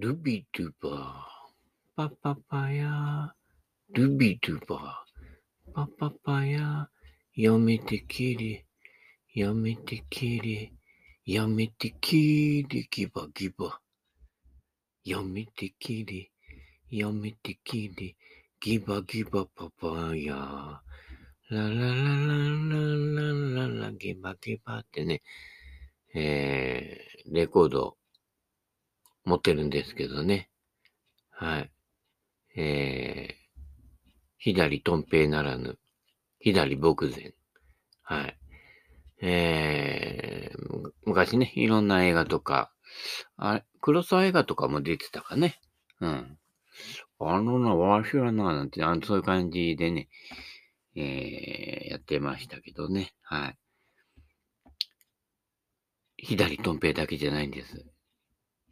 ルビドゥバー、パパパヤ、ルビドゥバー、パパパヤ、やめてきれ、やめてきれ、やめてきれ、ギバギバ。やめてきれ、やめてきれ、ギバギバパパヤ。ララララララララギバギバってね、えー、レコード持ってるんですけどね。はい。えー、左トンペイならぬ、左牧前。はい。えー、昔ね、いろんな映画とか、あれ、黒沢映画とかも出てたかね。うん。あのな、わしはな、なんて、あ、そういう感じでね、えー、やってましたけどね。はい。左トンペイだけじゃないんです。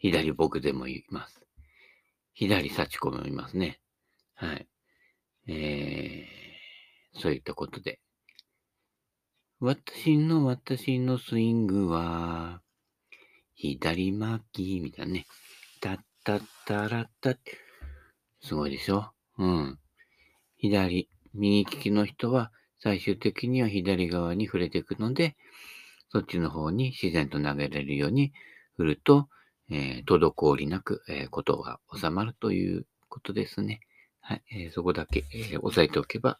左僕でもいます。左幸子もいますね。はい。えー、そういったことで。私の私のスイングは、左巻き、みたいなね。たったったらった。すごいでしょ？うん。左、右利きの人は最終的には左側に触れていくので、そっちの方に自然と投げれるように振ると、えー、滞りなく、え、ことが収まるということですね。はい。え、そこだけ、えー、押さえておけば、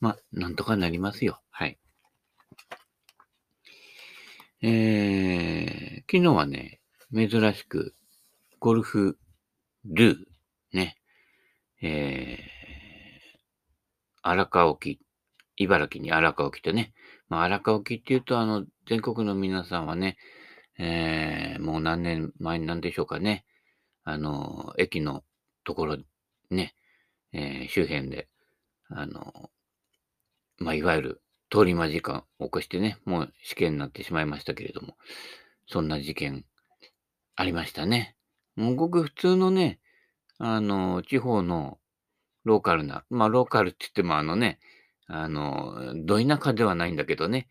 まあ、なんとかなりますよ。はい。えー、昨日はね、珍しく、ゴルフルー、ね、えー、荒川沖、茨城に荒川沖ってね、まあ、荒川沖っていうと、あの、全国の皆さんはね、えー、もう何年前なんでしょうかね。あの、駅のところ、ね、えー、周辺で、あの、まあ、いわゆる通り魔事件を起こしてね、もう死刑になってしまいましたけれども、そんな事件ありましたね。もうごく普通のね、あの、地方のローカルな、まあ、ローカルって言ってもあのね、あの、ど田舎ではないんだけどね、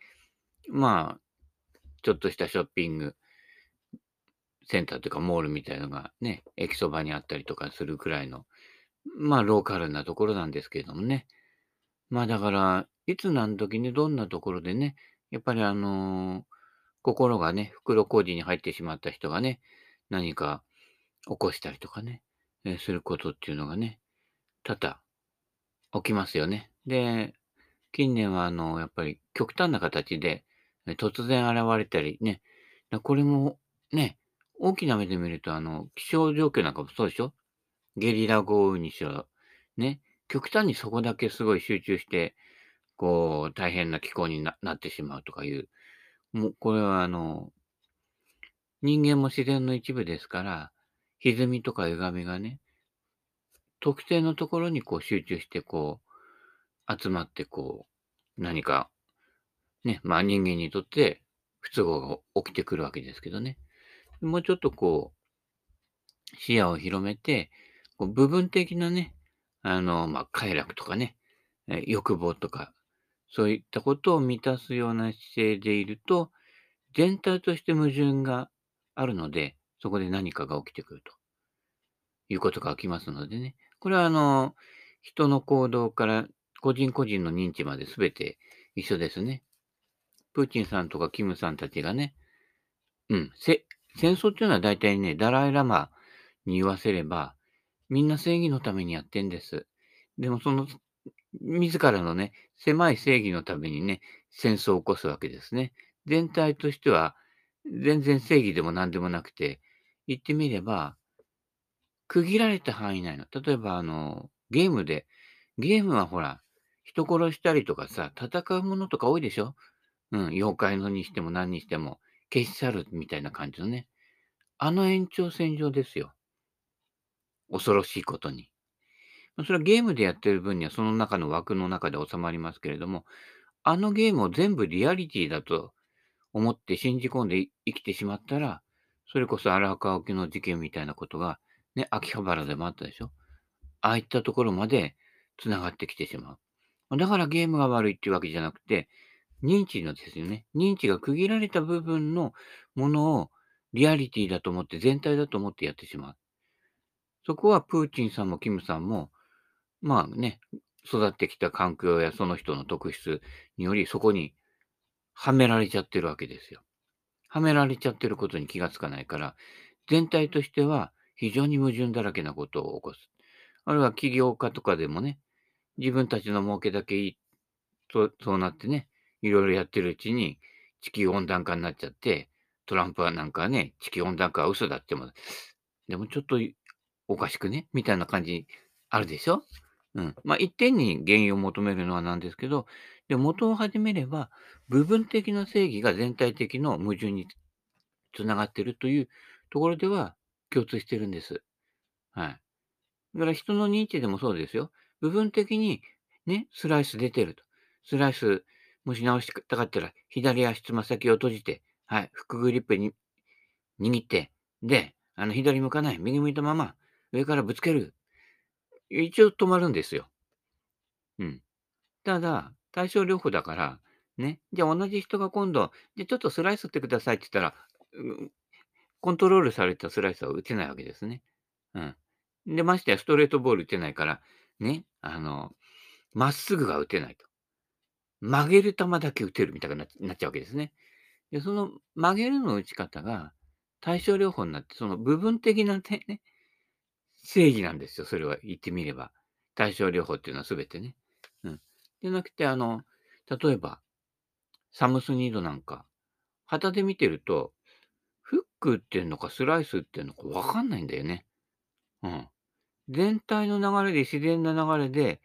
まあ、ちょっとしたショッピングセンターというかモールみたいのがね、駅そばにあったりとかするくらいの、まあローカルなところなんですけれどもね。まあだから、いつ何時にどんなところでね、やっぱりあのー、心がね、袋小路に入ってしまった人がね、何か起こしたりとかね、え、することっていうのがね、多々起きますよね。で、近年はあの、やっぱり極端な形で、突然現れたりね。これもね、大きな目で見ると、あの、気象状況なんかもそうでしょ？ゲリラ豪雨にしろ、ね？極端にそこだけすごい集中して、こう、大変な気候になってしまうとかいう。もう、これはあの、人間も自然の一部ですから、歪みとか歪みがね、特定のところにこう集中して、こう、集まって、こう、何かね、まあ人間にとって不都合が起きてくるわけですけどね。もうちょっとこう、視野を広めて、こう部分的なね、あの、まあ快楽とかね、欲望とか、そういったことを満たすような姿勢でいると、全体として矛盾があるので、そこで何かが起きてくるということが起きますのでね。これはあの、人の行動から個人個人の認知まで全て一緒ですね。プーチンさんとかキムさんたちがね、うん、せ戦争っていうのは大体ね、ダライラマに言わせれば、みんな正義のためにやってんです。でもその、自らのね、狭い正義のためにね、戦争を起こすわけですね。全体としては、全然正義でも何でもなくて、言ってみれば、区切られた範囲内の、例えばあの、ゲームで、ゲームはほら、人殺したりとかさ、戦うものとか多いでしょ？うん、妖怪のにしても何にしても、消し去るみたいな感じのね。あの延長線上ですよ。恐ろしいことに。それはゲームでやってる分にはその中の枠の中で収まりますけれども、あのゲームを全部リアリティだと思って信じ込んで生きてしまったら、それこそ荒川沖の事件みたいなことが、ね、秋葉原でもあったでしょ。ああいったところまで繋がってきてしまう。だからゲームが悪いっていうわけじゃなくて、認知のですよね。認知が区切られた部分のものをリアリティだと思って、全体だと思ってやってしまう。そこはプーチンさんもキムさんも、まあね、育ってきた環境やその人の特質により、そこにはめられちゃってるわけですよ。はめられちゃってることに気がつかないから、全体としては非常に矛盾だらけなことを起こす。あるいは起業家とかでもね、自分たちの儲けだけいいと、そうなってね、いろいろやってるうちに地球温暖化になっちゃって、トランプはなんかね、地球温暖化は嘘だっても、でもちょっとおかしくね？みたいな感じあるでしょ？うん。まあ、一点に原因を求めるのはなんですけど、で、元を始めれば、部分的な正義が全体的の矛盾につながってるというところでは共通してるんです。はい。だから人の認知でもそうですよ。部分的にね、スライス出てると。スライス、もし直したかったら、左足つま先を閉じて、はい、フックグリップに握って、で、あの、左向かない、右向いたまま、上からぶつける。一応止まるんですよ。うん。ただ、対症療法だから、ね、じゃあ同じ人が今度、じゃちょっとスライスってくださいって言ったら、コントロールされたスライスは打てないわけですね。うん。で、ましてやストレートボール打てないから、ね、あの、まっすぐが打てないと。曲げる球だけ打てるみたいになっちゃうわけですね。で、その曲げるの打ち方が対症療法になって、その部分的なね、正義なんですよ、それは言ってみれば。対症療法っていうのは全てね。うん。でなくて、あの、例えば、サムスニードなんか、旗で見てると、フックっていうのかスライスっていうのかわかんないんだよね。うん。全体の流れで、自然な流れで、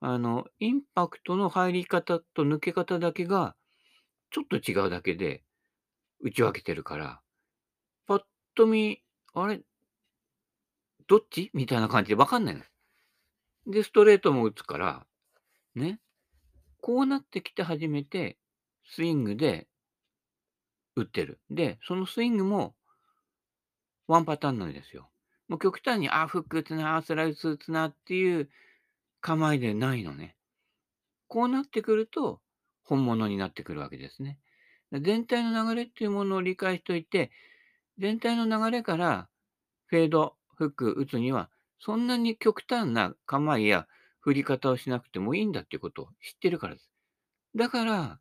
あの、インパクトの入り方と抜け方だけが、ちょっと違うだけで、打ち分けてるから、ぱっと見、あれ、どっち？みたいな感じでわかんないの。で、ストレートも打つから、ね。こうなってきて初めて、スイングで打ってる。で、そのスイングも、ワンパターンなんですよ。もう極端に、あ、フック打つな、スライス打つなっていう構えでないのね。こうなってくると、本物になってくるわけですね。全体の流れっていうものを理解しておいて、全体の流れからフェード、フック打つには、そんなに極端な構えや振り方をしなくてもいいんだっていうことを知ってるからです。だから、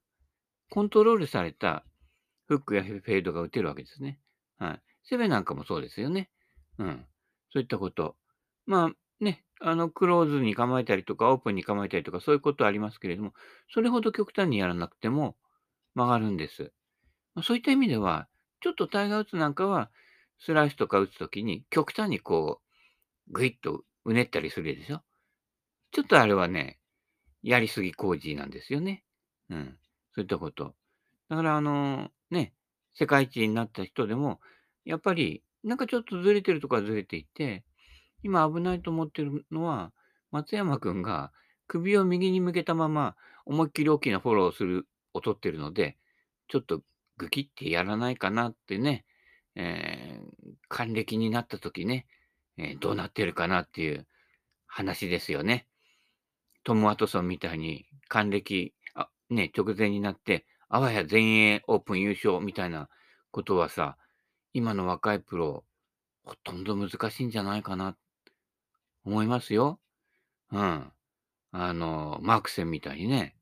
コントロールされたフックやフェードが打てるわけですね。はい。セベなんかもそうですよね。うん。そういったこと。まあね、あの、クローズに構えたりとか、オープンに構えたりとか、そういうことはありますけれども、それほど極端にやらなくても曲がるんです。まそういった意味では、ちょっとタイガー打つなんかは、スライスとか打つときに、極端にこう、ぐいっとうねったりするでしょ。ちょっとあれはね、やりすぎ工事なんですよね。うん。そういったこと。だから、あの、ね、世界一になった人でも、やっぱり、なんかちょっとずれてるとかずれていて、今危ないと思ってるのは、松山君が首を右に向けたまま、思いっきり大きなフォローをする、を取ってるので、ちょっとグキってやらないかなってね、えー、還暦になった時ね、えー、どうなってるかなっていう話ですよね。トム・ワトソンみたいに還暦、あね、直前になって、あわや全英オープン優勝みたいなことはさ、今の若いプロ、ほとんど難しいんじゃないかなっ、思いますよ。うん。あの、マークセンみたいにね、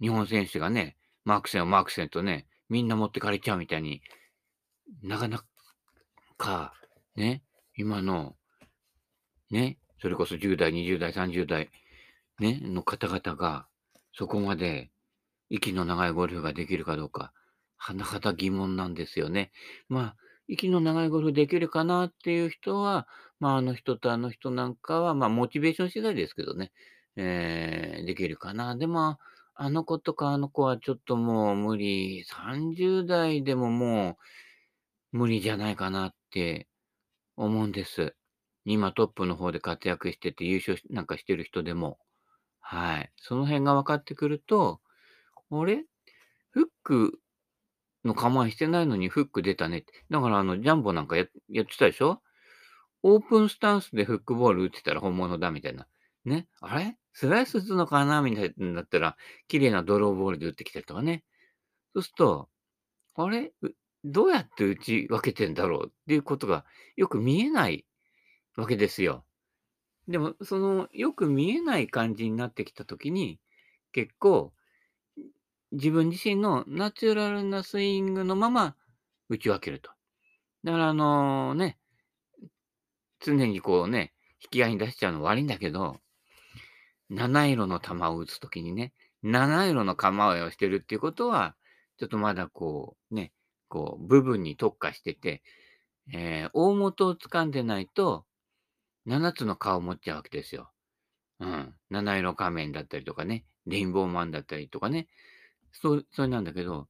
日本選手がね、マークセンをマークセンとね、みんな持ってかれちゃうみたいに、なかなか、ね、今の、ね、それこそ10代、20代、30代、ね、の方々が、そこまで息の長いゴルフができるかどうか、甚だ疑問なんですよね。まあ、息の長いゴルフできるかなっていう人は、まあ、あの人とあの人なんかは、まあ、モチベーション次第ですけどね、えー、できるかな。でも、あの子とかあの子はちょっともう無理。30代でももう無理じゃないかなって思うんです。今トップの方で活躍してて優勝なんかしてる人でも。はい。その辺が分かってくると、あれ？フックの構えしてないのにフック出たねって。だからあの、ジャンボなんかややってたでしょ？オープンスタンスでフックボール打ってたら本物だみたいな。ね？あれ？スライス打つのかな？みたいになったら、綺麗なドローボールで打ってきたりとかね。そうすると、あれ？どうやって打ち分けてんだろうっていうことがよく見えないわけですよ。でも、その、よく見えない感じになってきた時に、結構、自分自身のナチュラルなスイングのまま打ち分けると。だからあのね、常にこうね、引き合いに出しちゃうの悪いんだけど、七色の球を打つときにね、七色の構えをしてるっていうことは、ちょっとまだこうね、こう部分に特化してて、えー、大元を掴んでないと、7つの顔を持っちゃうわけですよ。うん。七色仮面だったりとかね、レインボーマンだったりとかね。そ、それなんだけど、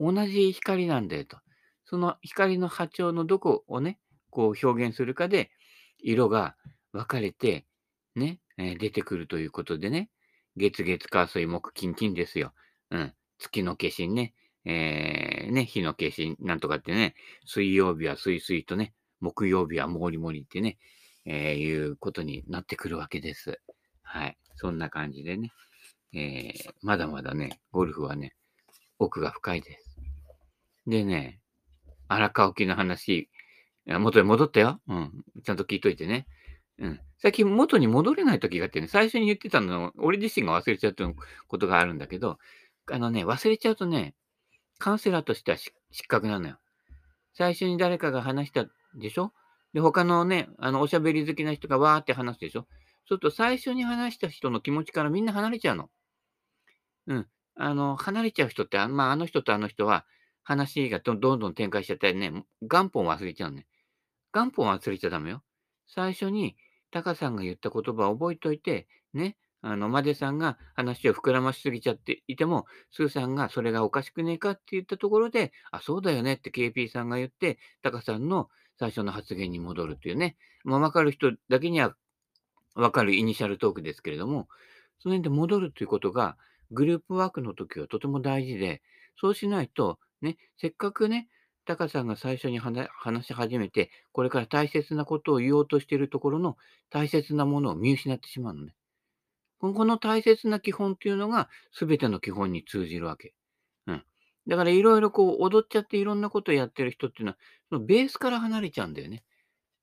同じ光なんだよと。その光の波長のどこをね、こう表現するかで、色が分かれて、ね、えー、出てくるということでね、月月火水木金金ですよ。うん。月の化身ね、えー、ね、日の化身なんとかってね、水曜日は水水とね、木曜日はもりもりってね、えー、いうことになってくるわけです。はい。そんな感じでね、えー、まだまだね、ゴルフはね、奥が深いです。でね、荒川沖の話、元に戻ったよ。うん。ちゃんと聞いといてね。うん。最近元に戻れない時があってね、最初に言ってたの、俺自身が忘れちゃうということがあるんだけど、あのね、忘れちゃうとね、カウンセラーとしては失格なのよ。最初に誰かが話したでしょ？で、他のね、あの、おしゃべり好きな人がわーって話すでしょ？そうすると最初に話した人の気持ちからみんな離れちゃうの。うん。あの、離れちゃう人って、あまあ、あの人とあの人は、話がどんどん展開しちゃったりね、元本忘れちゃうね。元本忘れちゃダメよ。最初に、タカさんが言った言葉を覚えといて、ね、あの、マデさんが話を膨らましすぎちゃっていても、スーさんがそれがおかしくねえかって言ったところで、あ、そうだよねって KP さんが言って、タカさんの最初の発言に戻るっていうね、まあ、わかる人だけにはわかるイニシャルトークですけれども、その辺で戻るということが、グループワークの時はとても大事で、そうしないと、ね、せっかくね、タカさんが最初に話し始めて、これから大切なことを言おうとしているところの大切なものを見失ってしまうのね。この大切な基本っていうのが全ての基本に通じるわけ。うん。だからいろいろこう踊っちゃっていろんなことをやってる人っていうのは、そのベースから離れちゃうんだよね。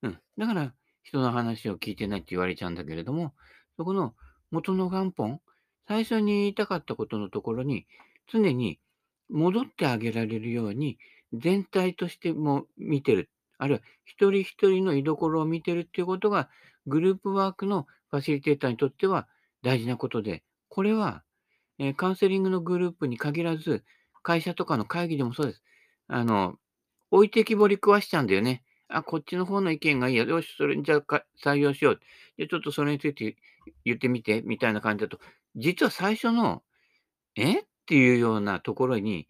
うん。だから人の話を聞いてないって言われちゃうんだけれども、そこの元の元本、最初に言いたかったことのところに常に戻ってあげられるように全体としても見てる。あるいは一人一人の居所を見てるっていうことがグループワークのファシリテーターにとっては大事なことで、これは、え、カウンセリングのグループに限らず、会社とかの会議でもそうです。あの、置いてきぼり食わしちゃうんだよね。あ、こっちの方の意見がいいや。よし、それじゃあ採用しよう。で、ちょっとそれについて言ってみて、みたいな感じだと、実は最初の、え？っていうようなところに、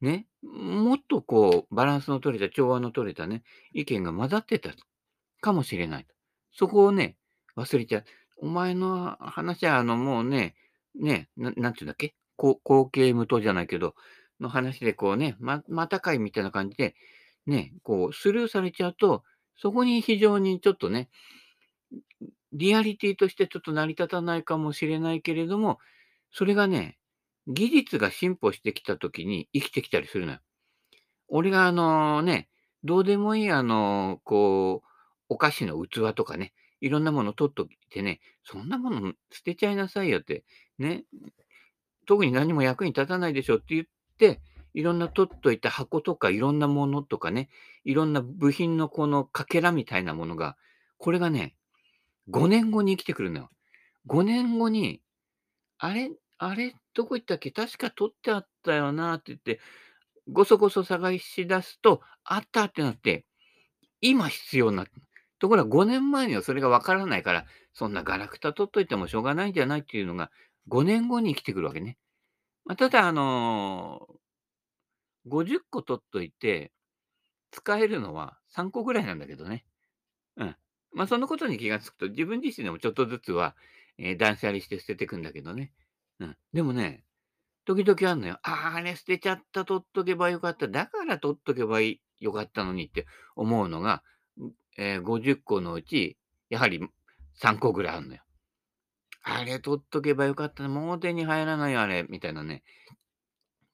ね、もっとこう、バランスの取れた、調和の取れたね、意見が混ざってたかもしれない。そこをね、忘れちゃう。お前の話は、あの、もうね、ね、ななんていうんだっけ？後継無糖じゃないけど、の話でこうね、ま、またかいみたいな感じで、ね、こうスルーされちゃうと、そこに非常にちょっとね、リアリティとしてちょっと成り立たないかもしれないけれども、それがね、技術が進歩してきたときに生きてきたりするのよ。俺があのね、どうでもいいあの、こう、お菓子の器とかね、いろんなもの取っといてね、そんなもの捨てちゃいなさいよって、ね、特に何も役に立たないでしょって言って、いろんな取っといた箱とかいろんなものとかね、いろんな部品のこのかけらみたいなものが、これがね、5年後に生きてくるのよ。5年後に、あれあれどこ行ったっけ？確か取ってあったよなって言って、ごそごそ探し出すと、あったってなって、今必要になった。ところが5年前にはそれがわからないから、そんなガラクタ取っといてもしょうがないんじゃないっていうのが、5年後に生きてくるわけね。まあ、ただ、あのー、50個取っといて、使えるのは3個ぐらいなんだけどね。まあ、そのことに気がつくと、自分自身でもちょっとずつは、えー、断捨離して捨てていくんだけどね。うん。でもね、時々あんのよ。ああ、あれ捨てちゃった、取っとけばよかった。だから取っとけばいいよかったのにって思うのが、えー、50個のうち、やはり3個ぐらいあるのよ。あれ取っとけばよかった。もう手に入らないよ、あれ。みたいなね、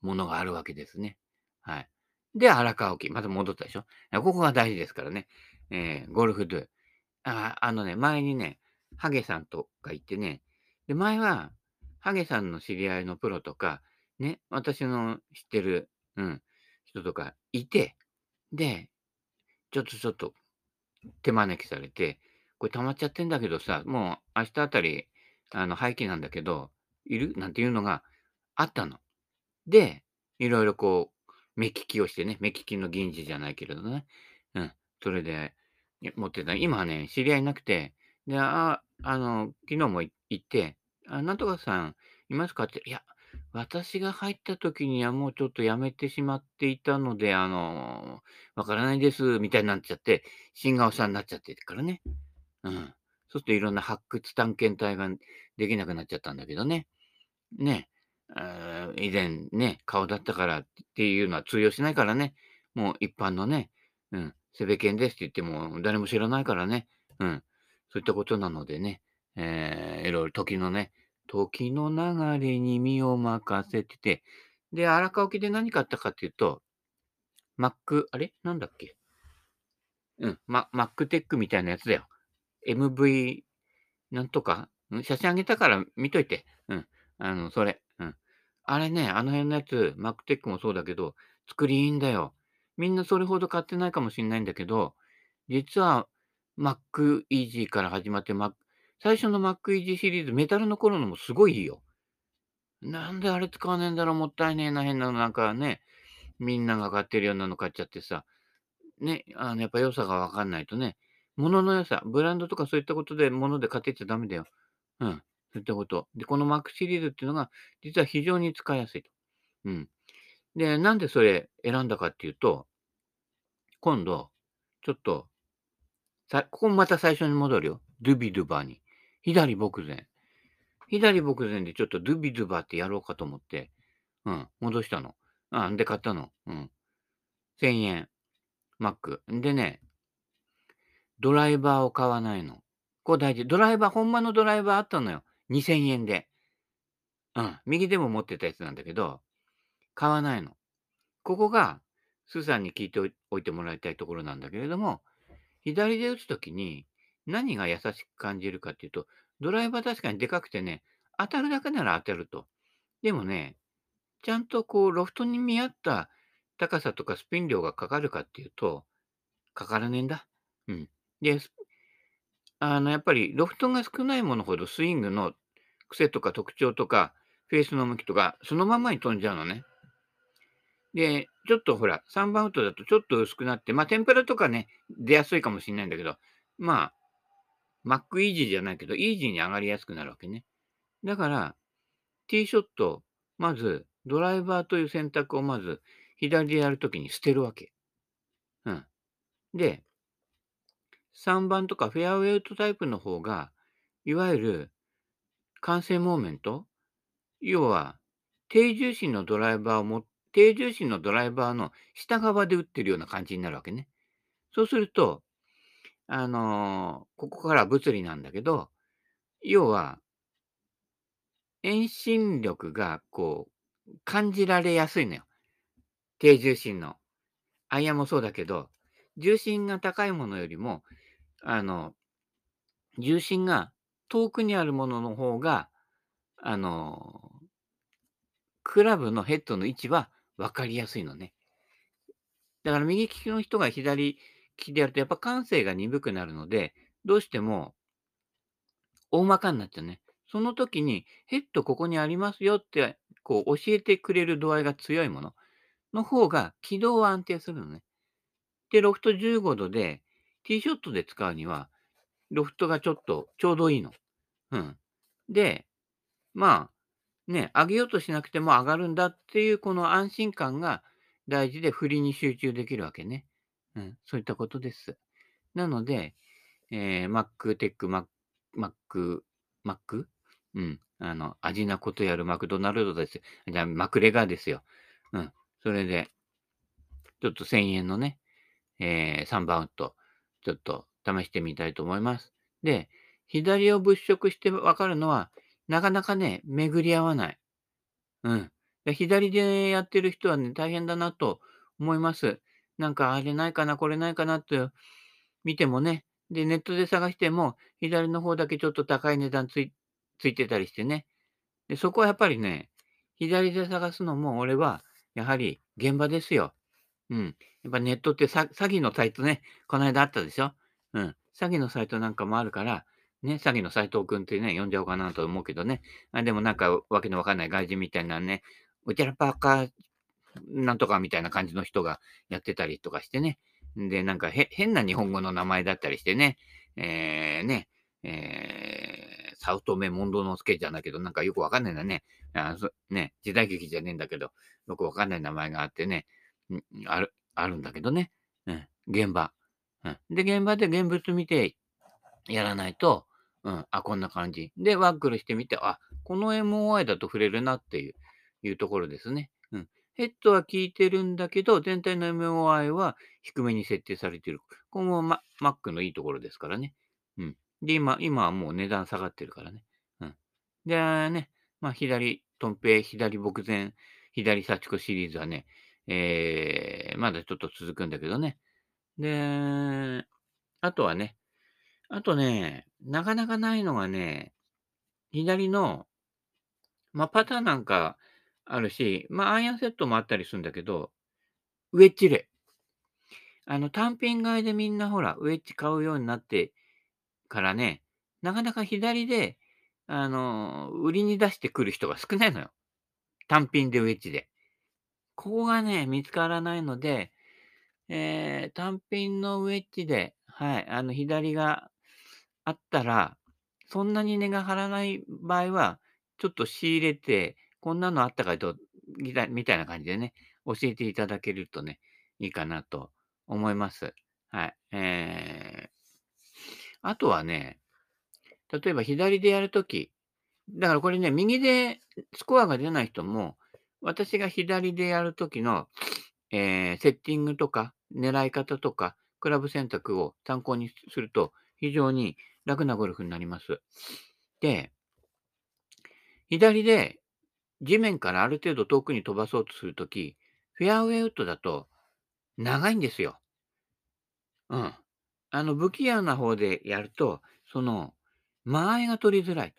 ものがあるわけですね。はい。で、荒川沖。また戻ったでしょ。ここが大事ですからね。えー、ゴルフドゥ。ああ、のね、前にね、ハゲさんとかいてね、で、前は、ハゲさんの知り合いのプロとか、ね、私の知ってる、うん、人とかいて、で、ちょっとちょっと手招きされて、これ溜まっちゃってんだけどさ、もう明日あたり、あの、廃棄なんだけど、いる？なんていうのがあったの。で、いろいろこう、目利きをしてね、目利きの銀次じゃないけれどね。うん。それで、持ってた。今はね、知り合いなくて、で、ああの、昨日も行って、あ、なんとかさんいますかって、いや、私が入った時にはもうちょっと辞めてしまっていたので、あの、わからないです、みたいになっちゃって、新顔さんになっちゃってるからね。うん。そうするといろんな発掘探検隊ができなくなっちゃったんだけどね。ね。あー以前ね、顔だったからっていうのは通用しないからね。もう一般のね、うん、セベケンですって言っても誰も知らないからね。うん。そういったことなのでね、えー、いろいろ時のね、時の流れに身を任せてて、で、荒川沖で何買ったかっていうと、マック、あれ？なんだっけ？うん、ママックテックみたいなやつだよ。MV なんとか、写真あげたから見といて。うん。あの、それ。うん。あれね、あの辺のやつ、マックテックもそうだけど、作りいいんだよ。みんなそれほど買ってないかもしれないんだけど、実は Mac Easy から始まって、Mac 最初の Mac Easy シリーズ、メタルの頃のもすごいいいよ。なんであれ使わねえんだろう、もったいねえな、変なのなんかね、みんなが買ってるようなの買っちゃってさ、ね、あの、やっぱ良さがわかんないとね、物の良さ、ブランドとかそういったことで物で買ってっちゃダメだよ。うん。そういったこと。で、この Mac シリーズっていうのが、実は非常に使いやすいと。うん。で、なんでそれ選んだかっていうと、今度、ちょっと、さここもまた最初に戻るよ。ドゥビドゥバに。左牧前。左牧前でちょっとドゥビドゥバってやろうかと思って、うん、戻したの。あ、んで買ったの。うん。1000円。Mac。でね、ドライバーを買わないの。これ大事。ドライバー、ほんまのドライバーあったのよ。2000円で。うん。右でも持ってたやつなんだけど、買わないの。ここが、スーさんに聞いておいてもらいたいところなんだけれども、左で打つときに何が優しく感じるかっていうと、ドライバー確かにでかくてね、当たるだけなら当たると。でもね、ちゃんとこう、ロフトに見合った高さとかスピン量がかかるかっていうと、かからねえんだ。うん。で、あの、やっぱりロフトが少ないものほどスイングの癖とか特徴とか、フェースの向きとか、そのままに飛んじゃうのね。で、ちょっとほら、3番ウッドだとちょっと薄くなって、まあ、天ぷらとかね、出やすいかもしれないんだけど、まあ、マックイージーじゃないけど、イージーに上がりやすくなるわけね。だから、ティーショット、まず、ドライバーという選択をまず、左でやるときに捨てるわけ。うん。で、3番とかフェアウェイウッドタイプの方が、いわゆる完成モーメント要は、低重心のドライバーをも、低重心のドライバーの下側で打ってるような感じになるわけね。そうすると、あのーここから物理なんだけど、要は、遠心力がこう、感じられやすいのよ。低重心の。アイアンもそうだけど、重心が高いものよりも、あの、重心が遠くにあるものの方が、あの、クラブのヘッドの位置は分かりやすいのね。だから右利きの人が左利きでやると、やっぱ感性が鈍くなるので、どうしても大まかになっちゃうね。その時にヘッドここにありますよってこう教えてくれる度合いが強いものの方が軌道は安定するのね。で、ロフト15度でティーショットで使うには、ロフトがちょっとちょうどいいの。うん。で、まあ、ね、上げようとしなくても上がるんだっていうこの安心感が大事で振りに集中できるわけね。うん。そういったことです。なので、えー、Mac、テック、Mac、Mac、Mac? うん。あの、味なことやるマクドナルドです。じゃあ、マクレガーですよ。うん。それで、ちょっと1000円のね、えー、3番ウッド、ちょっと試してみたいと思います。で、左を物色してわかるのは、なかなかね、巡り合わない。うん。で左でやってる人はね、大変だなと思います。なんか、あれないかな、これないかなって見てもね、で、ネットで探しても、左の方だけちょっと高い値段ついついてたりしてね。で、そこはやっぱりね、左で探すのも俺は、やはり現場ですよ。うん。やっぱネットって詐欺のサイトね、この間あったでしょ。うん。詐欺のサイトなんかもあるから、ね、詐欺の斎藤くんってね、呼んじゃおうかなと思うけどね。あでもなんかわけのわかんない外人みたいなね、うちらパーカーなんとかみたいな感じの人がやってたりとかしてね。で、なんか変な日本語の名前だったりしてね。えー、ね、えー、早乙女モンドノスケじゃないけど、なんかよくわかんないんだね。あそね、時代劇じゃねえんだけど、よくわかんない名前があってね、ある、あるんだけどね。うん、現場。うん。で、現場で現物見てやらないと、うん、あ、こんな感じ。で、ワックルしてみて、あ、この MOI だと触れるなっていう、いうところですね。うん。ヘッドは効いてるんだけど、全体の MOI は低めに設定されてる。これも、ま、Mac のいいところですからね。うん。で、今、今はもう値段下がってるからね。うん。で、ね、まあ、左、トンペイ、左牧前、左幸子シリーズはね、えー、まだちょっと続くんだけどね。で、あとはね、あとね、なかなかないのがね、左の、まあ、パターンなんかあるし、まあ、アイアンセットもあったりするんだけど、ウェッジレ。あの、単品買いでみんなほら、ウェッジ買うようになってからね、なかなか左で、あの、売りに出してくる人が少ないのよ。単品でウェッジで。ここがね、見つからないので、えー、単品のウェッジで、はい、あの、左があったら、そんなに値が張らない場合は、ちょっと仕入れて、こんなのあったかと、みたみたいな感じでね、教えていただけるとね、いいかなと思います。はい。えー、あとはね、例えば左でやるとき、だからこれね、右でスコアが出ない人も、私が左でやるときの、えー、セッティングとか、狙い方とか、クラブ選択を参考にすると、非常に楽なゴルフになります。で、左で地面からある程度遠くに飛ばそうとするとき、フェアウェイウッドだと長いんですよ。うん。あの、不器用な方でやると、その、間合いが取りづらいと。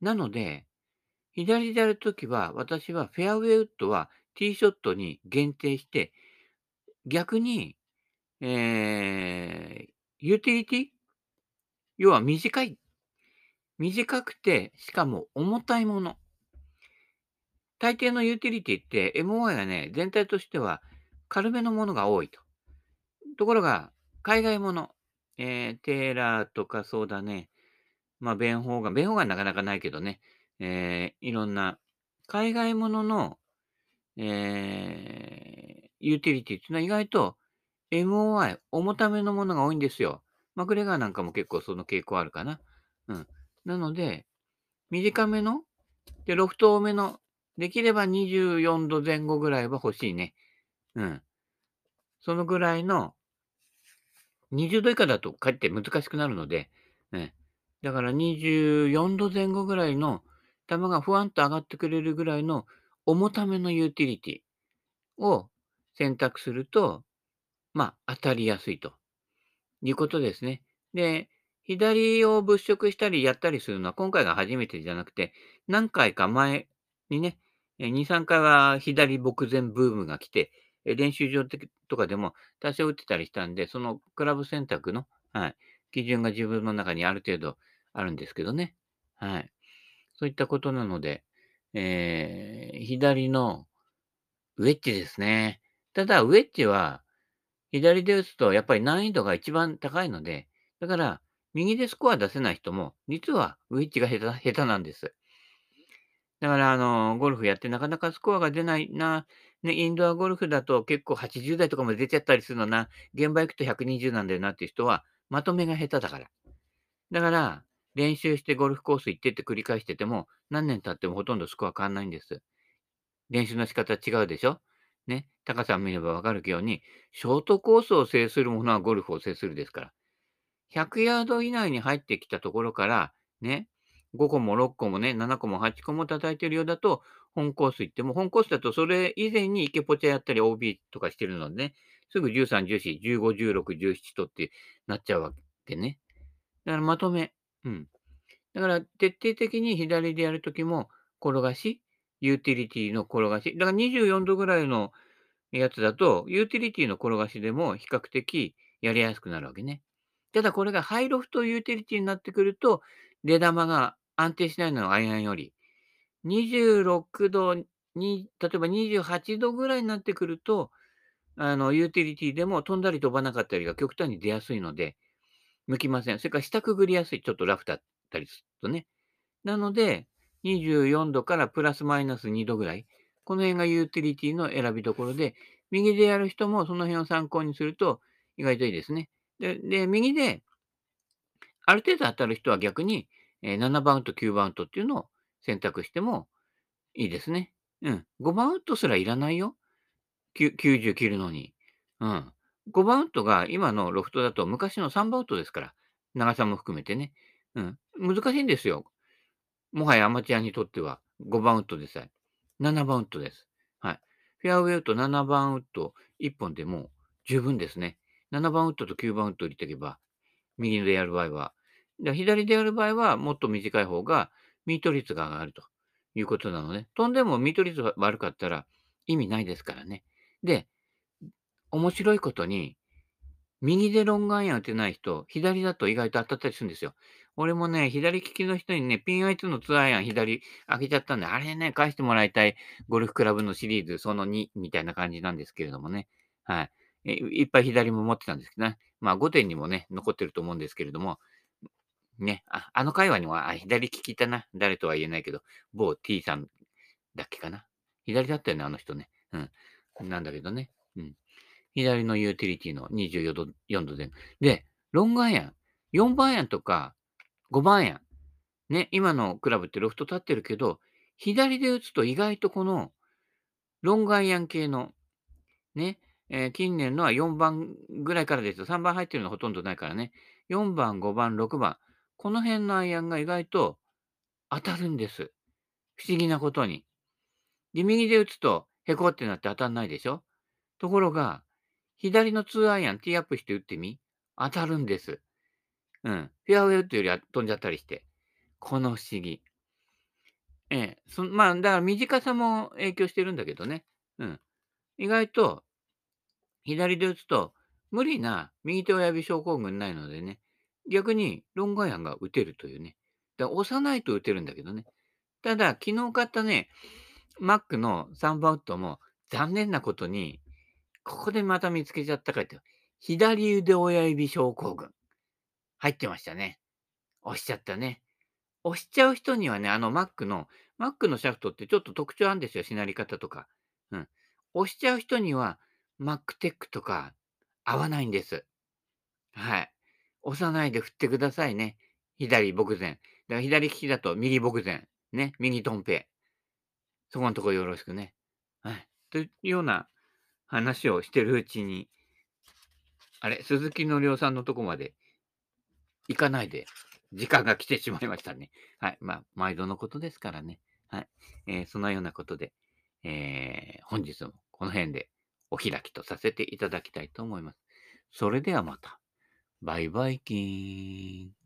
なので、左でやるときは、私はフェアウェイウッドはティーショットに限定して、逆に、えー、ユーティリティ要は短い。短くて、しかも重たいもの。大抵のユーティリティって MOI がね、全体としては軽めのものが多いと。ところが、海外もの、えー、テーラーとかそうだね、まあ、弁法が、弁法がなかなかないけどね、えー、いろんな海外ものの、えー、ユーティリティっていうのは意外と MOI、重ためのものが多いんですよ。マクレガーなんかも結構その傾向あるかな。うん。なので、短めの、で、ロフト多めの、できれば24度前後ぐらいは欲しいね。うん。そのぐらいの、20度以下だとかえって難しくなるので、うん。だから24度前後ぐらいの球がふわんと上がってくれるぐらいの重ためのユーティリティを選択すると、まあ、当たりやすいと。いうことですね。で、左を物色したりやったりするのは今回が初めてじゃなくて、何回か前にね、2、3回は左牧前ブームが来て、練習場とかでも多少打ってたりしたんで、そのクラブ選択の、はい、基準が自分の中にある程度あるんですけどね。はい。そういったことなので、えー、左のウェッジですね。ただ、ウェッジは、左で打つとやっぱり難易度が一番高いので、だから、右でスコア出せない人も、実はウィッチが下手下手なんです。だから、あの、ゴルフやってなかなかスコアが出ないな、ね、インドアゴルフだと結構80代とかも出ちゃったりするのな、現場行くと120なんだよなっていう人は、まとめが下手だから。だから、練習してゴルフコース行ってって繰り返してても、何年経ってもほとんどスコア変わんないんです。練習の仕方違うでしょ？ね、高さを見ればわかるように、ショートコースを制するものはゴルフを制するですから。100ヤード以内に入ってきたところから、ね、5個も6個もね、7個も8個も叩いてるようだと、本コース行っても、本コースだとそれ以前に池ポチャやったり OB とかしてるのでね、すぐ13、14、15、16、17とってなっちゃうわってね。だからまとめ。うん。だから徹底的に左でやるときも、転がし、ユーティリティの転がし。だから24度ぐらいのやつだと、ユーティリティの転がしでも比較的やりやすくなるわけね。ただこれがハイロフトユーティリティになってくると、出球が安定しないのはアイアンより。26度に、例えば28度ぐらいになってくると、あの、ユーティリティでも飛んだり飛ばなかったりが極端に出やすいので、向きません。それから下くぐりやすい。ちょっとラフだったりするとね。なので、24度からプラスマイナス2度ぐらい。この辺がユーティリティの選びどころで、右でやる人もその辺を参考にすると意外といいですね。で、で右で、ある程度当たる人は逆に、え、7番ウッド、9番ウッドっていうのを選択してもいいですね。うん。5番ウッドすらいらないよ。90切るのに。うん。5番ウッドが今のロフトだと昔の3番ウッドですから。長さも含めてね。うん。難しいんですよ。もはやアマチュアにとっては5番ウッドでさえ。7番ウッドです。はい。フェアウェイと7番ウッド1本でも十分ですね。7番ウッドと9番ウッドを入れていけば、右でやる場合は。左でやる場合は、もっと短い方がミート率が上がるということなので、飛んでもミート率が悪かったら意味ないですからね。で、面白いことに、右でロングアイアン打てない人、左だと意外と当たったりするんですよ。俺もね、左利きの人にね、ピンアイ2の2アイアン左開けちゃったんで、あれね、返してもらいたいゴルフクラブのシリーズその2みたいな感じなんですけれどもね。はい。いっぱい左も持ってたんですけどね。まあ5点にもね、残ってると思うんですけれども、ね、ああの会話には、あ、左利きいたな。誰とは言えないけど、某 T さんだっけかな。左だったよね、あの人ね。うん。なんだけどね。うん。左のユーティリティの24度、4度で。で、ロングアイアン、4番アイアンとか5番アイアン。ね、今のクラブってロフト立ってるけど、左で打つと意外とこのロングアイアン系の、ね、えー、近年のは4番ぐらいからですよ。3番入ってるのほとんどないからね。4番、5番、6番。この辺のアイアンが意外と当たるんです。不思議なことに。で、右で打つと、へこってなって当たんないでしょ？ところが、左の2アイアンティーアップして打ってみ？当たるんです。うん。フェアウェイ打ってよりは飛んじゃったりして。この不思議。ええ。そまあ、だから短さも影響してるんだけどね。うん。意外と、左で打つと、無理な右手親指症候群ないのでね。逆にロングアイアンが打てるというね。だ押さないと打てるんだけどね。ただ、昨日買ったね、Mac の3番ウッドも残念なことに、ここでまた見つけちゃったかって、左腕親指症候群。入ってましたね。押しちゃったね。押しちゃう人にはね、あの Mac の、Mac のシャフトってちょっと特徴あるんですよ、しなり方とか。うん。押しちゃう人には MacTech とか合わないんです。はい。押さないで振ってくださいね。左牧前。だから左利きだと右牧前。ね。右トンペ。そこのとこよろしくね。はい。というような話をしてるうちに、あれ、鈴木のりおさんのとこまで行かないで、時間が来てしまいましたね。はい。まあ、毎度のことですからね。はい。えー、そのようなことで、えー、本日もこの辺でお開きとさせていただきたいと思います。それではまた。バイバイキーン。